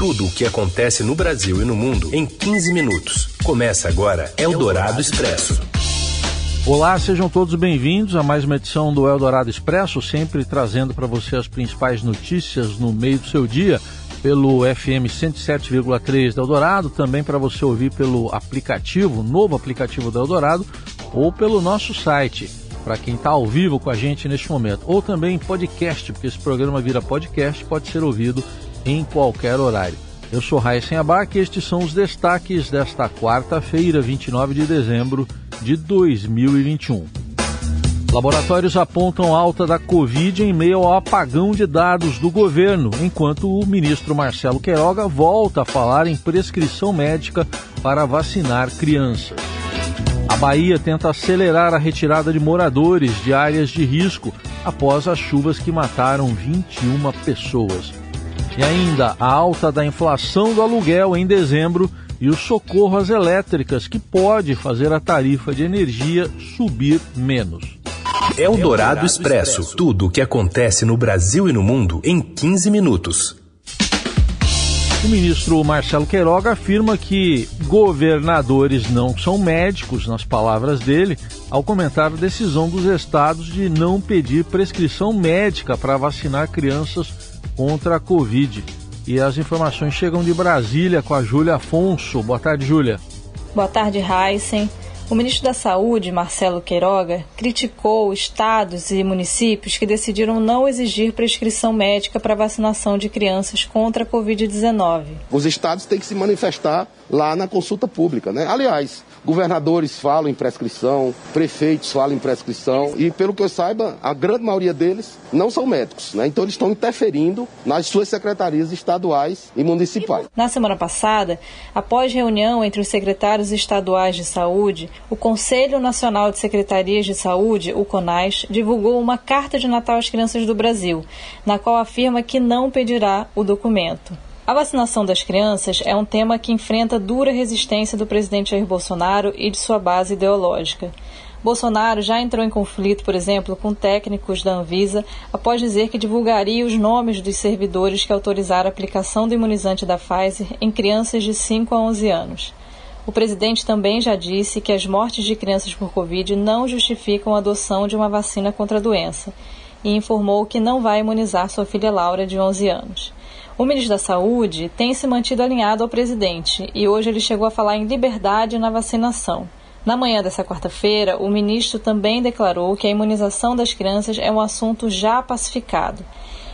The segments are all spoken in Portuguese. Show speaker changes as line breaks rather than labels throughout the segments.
Tudo o que acontece no Brasil e no mundo em 15 minutos. Começa agora Eldorado Expresso.
Olá, sejam todos bem-vindos a mais uma edição do Eldorado Expresso, sempre trazendo para você as principais notícias no meio do seu dia pelo FM 107,3 da Eldorado, também para você ouvir pelo aplicativo, novo aplicativo da Eldorado, ou pelo nosso site, para quem está ao vivo com a gente neste momento, ou também podcast, porque esse programa vira podcast, pode ser ouvido em qualquer horário. Eu sou Raíssen Abac e estes são os destaques desta quarta-feira, 29 de dezembro de 2021. Laboratórios apontam alta da Covid em meio ao apagão de dados do governo, enquanto o ministro Marcelo Queiroga volta a falar em prescrição médica para vacinar crianças. A Bahia tenta acelerar a retirada de moradores de áreas de risco após as chuvas que mataram 21 pessoas. E ainda a alta da inflação do aluguel em dezembro e o socorro às elétricas, que pode fazer a tarifa de energia subir menos.
Eldorado Expresso. Tudo o que acontece no Brasil e no mundo em 15 minutos.
O ministro Marcelo Queiroga afirma que governadores não são médicos, nas palavras dele, ao comentar a decisão dos estados de não pedir prescrição médica para vacinar crianças contra a Covid. E as informações chegam de Brasília com a Júlia Afonso. Boa tarde, Júlia.
Boa tarde, Heisen. O ministro da Saúde, Marcelo Queiroga, criticou estados e municípios que decidiram não exigir prescrição médica para vacinação de crianças contra a Covid-19.
Os estados têm que se manifestar lá na consulta pública, né? Aliás, governadores falam em prescrição, prefeitos falam em prescrição e, pelo que eu saiba, a grande maioria deles não são médicos, né? Então eles estão interferindo nas suas secretarias estaduais e municipais.
Na semana passada, após reunião entre os secretários estaduais de saúde, o Conselho Nacional de Secretarias de Saúde, o CONAS, divulgou uma carta de Natal às crianças do Brasil, na qual afirma que não pedirá o documento. A vacinação das crianças é um tema que enfrenta dura resistência do presidente Jair Bolsonaro e de sua base ideológica. Bolsonaro já entrou em conflito, por exemplo, com técnicos da Anvisa após dizer que divulgaria os nomes dos servidores que autorizaram a aplicação do imunizante da Pfizer em crianças de 5 a 11 anos. O presidente também já disse que as mortes de crianças por Covid não justificam a adoção de uma vacina contra a doença e informou que não vai imunizar sua filha Laura, de 11 anos. O ministro da Saúde tem se mantido alinhado ao presidente e hoje ele chegou a falar em liberdade na vacinação. Na manhã dessa quarta-feira, o ministro também declarou que a imunização das crianças é um assunto já pacificado.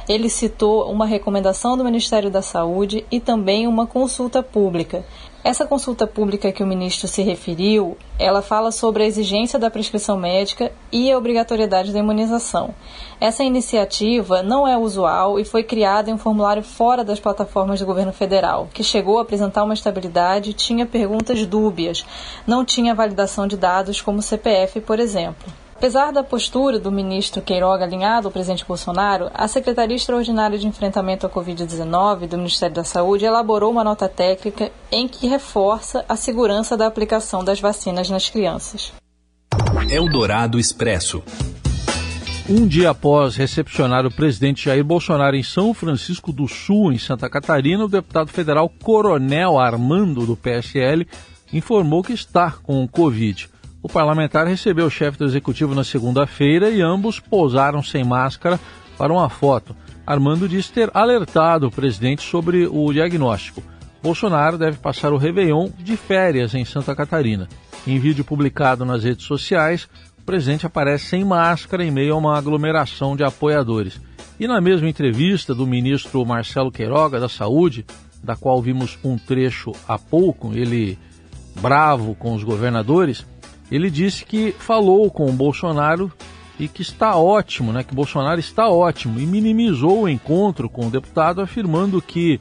Ele citou uma recomendação do Ministério da Saúde e também uma consulta pública, essa consulta pública que o ministro se referiu, ela fala sobre a exigência da prescrição médica e a obrigatoriedade da imunização. Essa iniciativa não é usual e foi criada em um formulário fora das plataformas do governo federal, que chegou a apresentar uma estabilidade e tinha perguntas dúbias, não tinha validação de dados como CPF, por exemplo. Apesar da postura do ministro Queiroga alinhado ao presidente Bolsonaro, a Secretaria Extraordinária de Enfrentamento à Covid-19 do Ministério da Saúde elaborou uma nota técnica em que reforça a segurança da aplicação das vacinas nas crianças.
Eldorado Expresso.
Um dia após recepcionar o presidente Jair Bolsonaro em São Francisco do Sul, em Santa Catarina, o deputado federal Coronel Armando, do PSL, informou que está com Covid. O parlamentar recebeu o chefe do executivo na segunda-feira e ambos pousaram sem máscara para uma foto. Armando disse ter alertado o presidente sobre o diagnóstico. Bolsonaro deve passar o Réveillon de férias em Santa Catarina. Em vídeo publicado nas redes sociais, o presidente aparece sem máscara em meio a uma aglomeração de apoiadores. E na mesma entrevista do ministro Marcelo Queiroga da Saúde, da qual vimos um trecho há pouco, ele bravo com os governadores, ele disse que falou com o Bolsonaro e que está ótimo, né, que Bolsonaro está ótimo e minimizou o encontro com o deputado, afirmando que,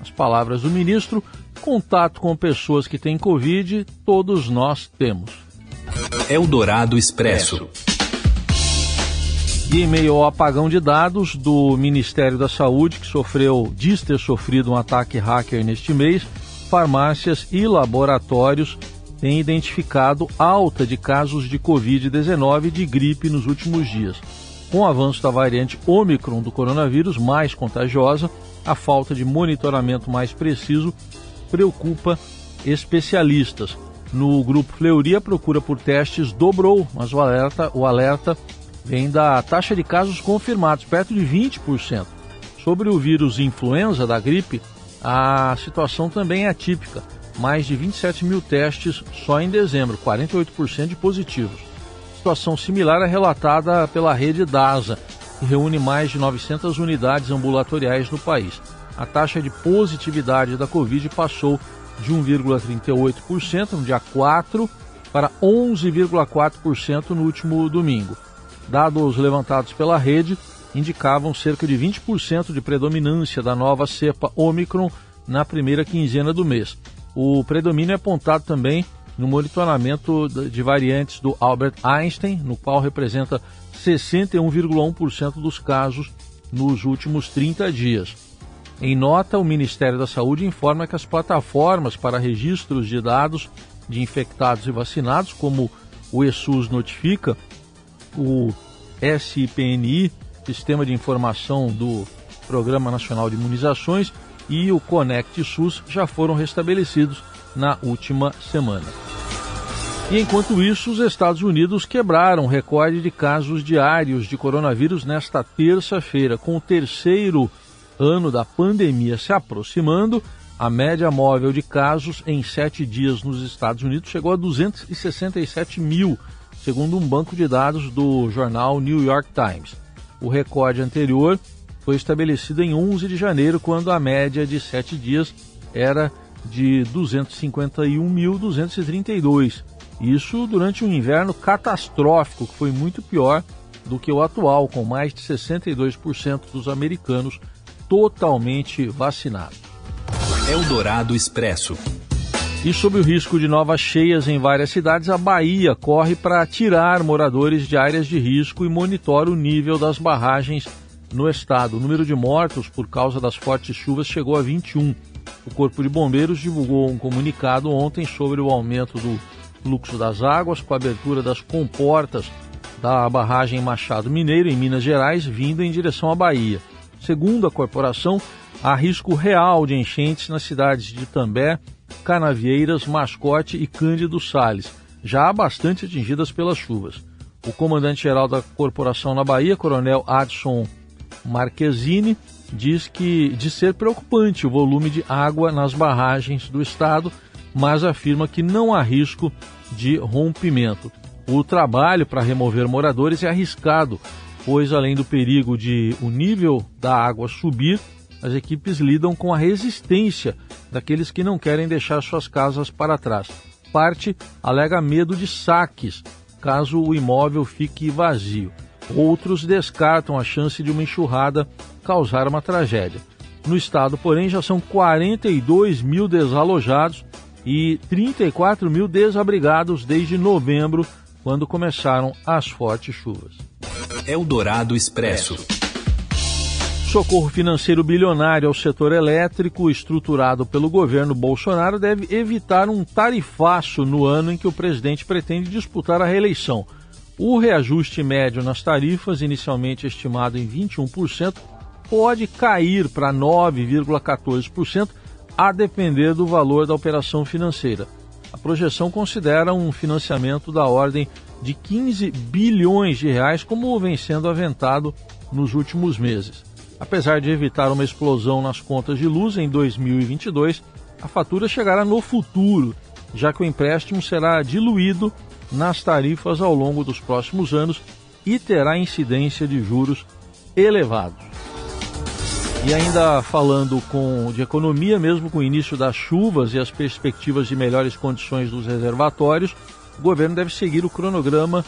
as palavras do ministro, contato com pessoas que têm Covid, todos nós temos.
Eldorado Expresso.
E em meio ao apagão de dados do Ministério da Saúde, que sofreu, diz ter sofrido um ataque hacker neste mês, farmácias e laboratórios tem identificado alta de casos de Covid-19 e de gripe nos últimos dias. Com o avanço da variante Omicron do coronavírus, mais contagiosa, a falta de monitoramento mais preciso preocupa especialistas. No grupo Fleury, a procura por testes dobrou, mas o alerta, o alerta vem da taxa de casos confirmados, perto de 20%. Sobre o vírus influenza da gripe, a situação também é atípica. Mais de 27 mil testes só em dezembro, 48% de positivos. Situação similar é relatada pela rede DASA, que reúne mais de 900 unidades ambulatoriais no país. A taxa de positividade da Covid passou de 1,38% no dia 4 para 11,4% no último domingo. Dados levantados pela rede indicavam cerca de 20% de predominância da nova cepa Omicron na primeira quinzena do mês. O predomínio é apontado também no monitoramento de variantes do Albert Einstein, no qual representa 61,1% dos casos nos últimos 30 dias. Em nota, o Ministério da Saúde informa que as plataformas para registros de dados de infectados e vacinados, como o ESUS notifica, o SIPNI, Sistema de Informação do Programa Nacional de Imunizações, e o Conect SUS já foram restabelecidos na última semana. E enquanto isso, os Estados Unidos quebraram o recorde de casos diários de coronavírus nesta terça-feira, com o terceiro ano da pandemia se aproximando, a média móvel de casos em sete dias nos Estados Unidos chegou a 267 mil, segundo um banco de dados do jornal New York Times. O recorde anterior foi estabelecido em 11 de janeiro, quando a média de sete dias era de 251.232. Isso durante um inverno catastrófico, que foi muito pior do que o atual, com mais de 62% dos americanos totalmente vacinados.
Eldorado Expresso.
E sob o risco de novas cheias em várias cidades, a Bahia corre para tirar moradores de áreas de risco e monitora o nível das barragens no estado. O número de mortos por causa das fortes chuvas chegou a 21. O Corpo de Bombeiros divulgou um comunicado ontem sobre o aumento do fluxo das águas com a abertura das comportas da barragem Machado Mineiro, em Minas Gerais, vindo em direção à Bahia. Segundo a corporação, há risco real de enchentes nas cidades de També, Canavieiras, Mascote e Cândido Sales, já bastante atingidas pelas chuvas. O comandante-geral da corporação na Bahia, Coronel Adson Marquezine, diz que de ser preocupante o volume de água nas barragens do estado, mas afirma que não há risco de rompimento. O trabalho para remover moradores é arriscado, pois além do perigo de o nível da água subir, as equipes lidam com a resistência daqueles que não querem deixar suas casas para trás. Parte alega medo de saques, caso o imóvel fique vazio. Outros descartam a chance de uma enxurrada causar uma tragédia. No estado, porém, já são 42 mil desalojados e 34 mil desabrigados desde novembro, quando começaram as fortes chuvas.
Eldorado Expresso.
Socorro financeiro bilionário ao setor elétrico, estruturado pelo governo Bolsonaro, deve evitar um tarifaço no ano em que o presidente pretende disputar a reeleição. O reajuste médio nas tarifas, inicialmente estimado em 21%, pode cair para 9,14%, a depender do valor da operação financeira. A projeção considera um financiamento da ordem de 15 bilhões de reais, como vem sendo aventado nos últimos meses. Apesar de evitar uma explosão nas contas de luz em 2022, a fatura chegará no futuro, já que o empréstimo será diluído nas tarifas ao longo dos próximos anos e terá incidência de juros elevados. E ainda falando com, de economia, mesmo com o início das chuvas e as perspectivas de melhores condições dos reservatórios, o governo deve seguir o cronograma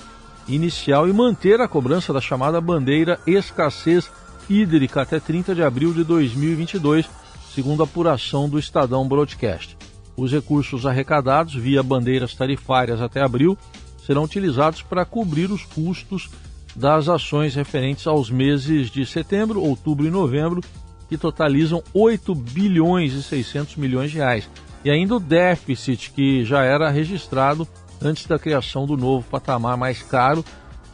inicial e manter a cobrança da chamada bandeira escassez hídrica até 30 de abril de 2022, segundo a apuração do Estadão Broadcast. Os recursos arrecadados via bandeiras tarifárias até abril serão utilizados para cobrir os custos das ações referentes aos meses de setembro, outubro e novembro, que totalizam 8 bilhões e 600 milhões de reais. E ainda o déficit que já era registrado antes da criação do novo patamar mais caro,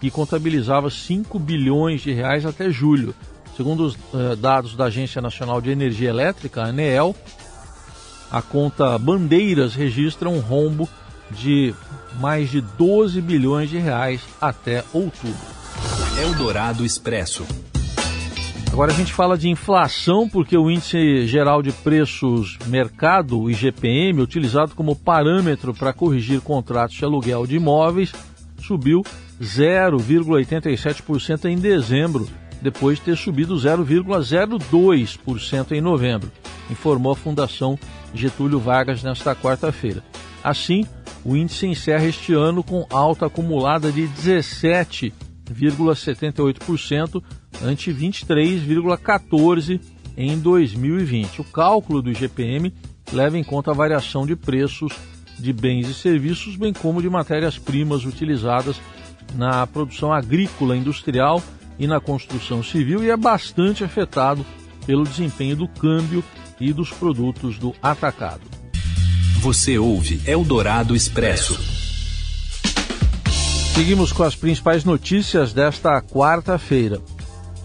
que contabilizava 5 bilhões de reais até julho. Segundo os eh, dados da Agência Nacional de Energia Elétrica, ANEEL, a conta Bandeiras registra um rombo de mais de 12 bilhões de reais até outubro.
Eldorado Expresso.
Agora a gente fala de inflação porque o índice geral de preços mercado, o IGPM, utilizado como parâmetro para corrigir contratos de aluguel de imóveis, subiu 0,87% em dezembro, depois de ter subido 0,02% em novembro, informou a Fundação Getúlio Vargas nesta quarta-feira. Assim, o índice encerra este ano com alta acumulada de 17,78% ante 23,14% em 2020. O cálculo do IGPM leva em conta a variação de preços de bens e serviços, bem como de matérias-primas utilizadas na produção agrícola industrial e na construção civil e é bastante afetado pelo desempenho do câmbio e dos produtos do atacado.
Você ouve Eldorado Expresso.
Seguimos com as principais notícias desta quarta-feira.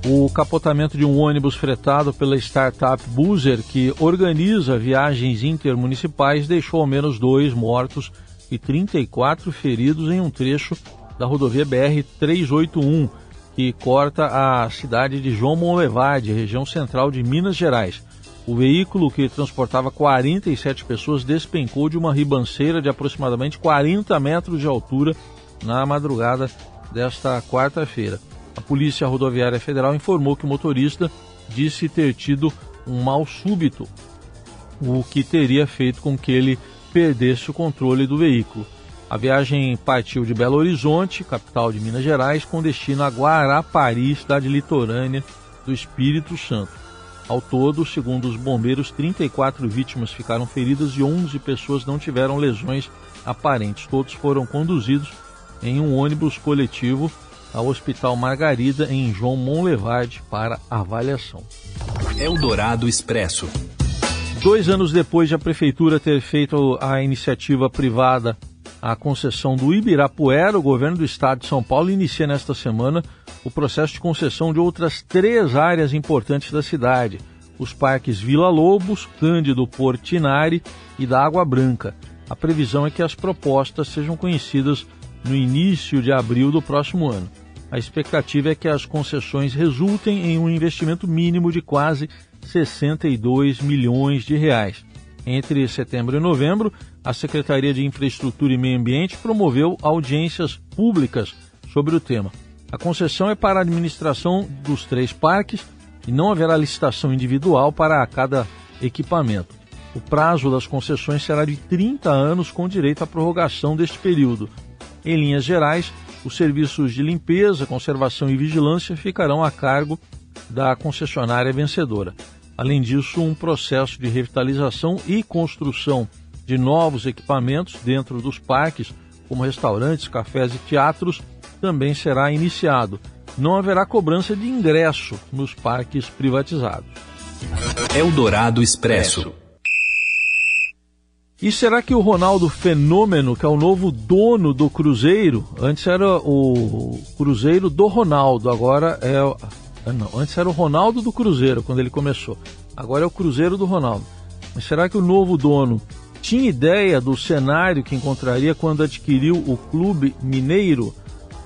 O capotamento de um ônibus fretado pela startup Boozer, que organiza viagens intermunicipais, deixou ao menos dois mortos e 34 feridos em um trecho da rodovia BR-381, que corta a cidade de João Monlevade, região central de Minas Gerais. O veículo que transportava 47 pessoas despencou de uma ribanceira de aproximadamente 40 metros de altura na madrugada desta quarta-feira. A Polícia Rodoviária Federal informou que o motorista disse ter tido um mal súbito, o que teria feito com que ele perdesse o controle do veículo. A viagem partiu de Belo Horizonte, capital de Minas Gerais, com destino a Guarapari, cidade litorânea do Espírito Santo. Ao todo, segundo os bombeiros, 34 vítimas ficaram feridas e 11 pessoas não tiveram lesões aparentes. Todos foram conduzidos em um ônibus coletivo ao Hospital Margarida, em João Monlevade, para avaliação.
Eldorado Expresso.
Dois anos depois de a Prefeitura ter feito a iniciativa privada a concessão do Ibirapuera, o governo do estado de São Paulo inicia nesta semana o processo de concessão de outras três áreas importantes da cidade: os parques Vila Lobos, Cândido Portinari e da Água Branca. A previsão é que as propostas sejam conhecidas no início de abril do próximo ano. A expectativa é que as concessões resultem em um investimento mínimo de quase 62 milhões de reais. Entre setembro e novembro, a Secretaria de Infraestrutura e Meio Ambiente promoveu audiências públicas sobre o tema. A concessão é para a administração dos três parques e não haverá licitação individual para cada equipamento. O prazo das concessões será de 30 anos, com direito à prorrogação deste período. Em linhas gerais, os serviços de limpeza, conservação e vigilância ficarão a cargo da concessionária vencedora. Além disso, um processo de revitalização e construção de novos equipamentos dentro dos parques, como restaurantes, cafés e teatros, também será iniciado. Não haverá cobrança de ingresso nos parques privatizados.
Eldorado Expresso.
E será que o Ronaldo Fenômeno, que é o novo dono do Cruzeiro, antes era o Cruzeiro do Ronaldo, agora é não, antes era o Ronaldo do Cruzeiro quando ele começou. Agora é o Cruzeiro do Ronaldo. Mas será que o novo dono tinha ideia do cenário que encontraria quando adquiriu o clube mineiro?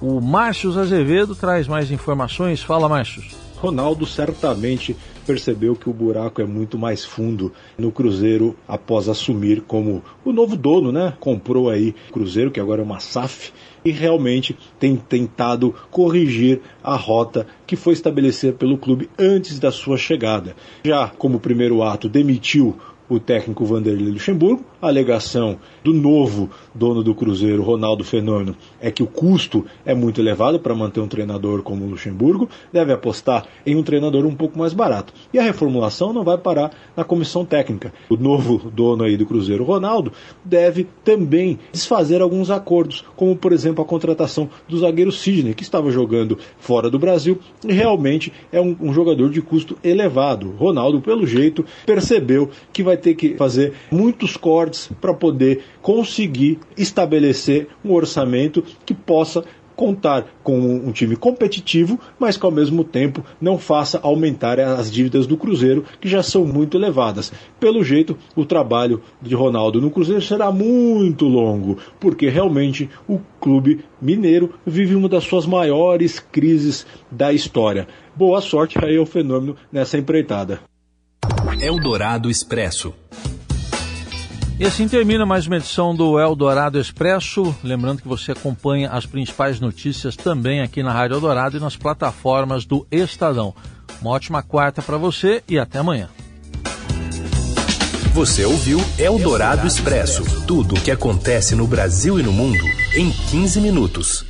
O Márcio Azevedo traz mais informações. Fala, Márcio.
Ronaldo certamente percebeu que o buraco é muito mais fundo no Cruzeiro após assumir como o novo dono, né? Comprou aí o Cruzeiro, que agora é uma SAF, e realmente tem tentado corrigir a rota que foi estabelecida pelo clube antes da sua chegada. Já como primeiro ato, demitiu o técnico Vanderlei Luxemburgo. A alegação do novo dono do Cruzeiro, Ronaldo Fenômeno, é que o custo é muito elevado para manter um treinador como o Luxemburgo, deve apostar em um treinador um pouco mais barato. E a reformulação não vai parar na comissão técnica. O novo dono aí do Cruzeiro, Ronaldo, deve também desfazer alguns acordos, como por exemplo a contratação do zagueiro Sidney, que estava jogando fora do Brasil e realmente é um, um jogador de custo elevado. Ronaldo, pelo jeito, percebeu que vai ter que fazer muitos cortes para poder conseguir estabelecer um orçamento que possa contar com um time competitivo, mas que ao mesmo tempo não faça aumentar as dívidas do Cruzeiro, que já são muito elevadas. Pelo jeito, o trabalho de Ronaldo no Cruzeiro será muito longo, porque realmente o clube mineiro vive uma das suas maiores crises da história. Boa sorte aí ao fenômeno nessa empreitada.
Eldorado Expresso.
E assim termina mais uma edição do Eldorado Expresso. Lembrando que você acompanha as principais notícias também aqui na Rádio Eldorado e nas plataformas do Estadão. Uma ótima quarta para você e até amanhã.
Você ouviu Eldorado Expresso tudo o que acontece no Brasil e no mundo em 15 minutos.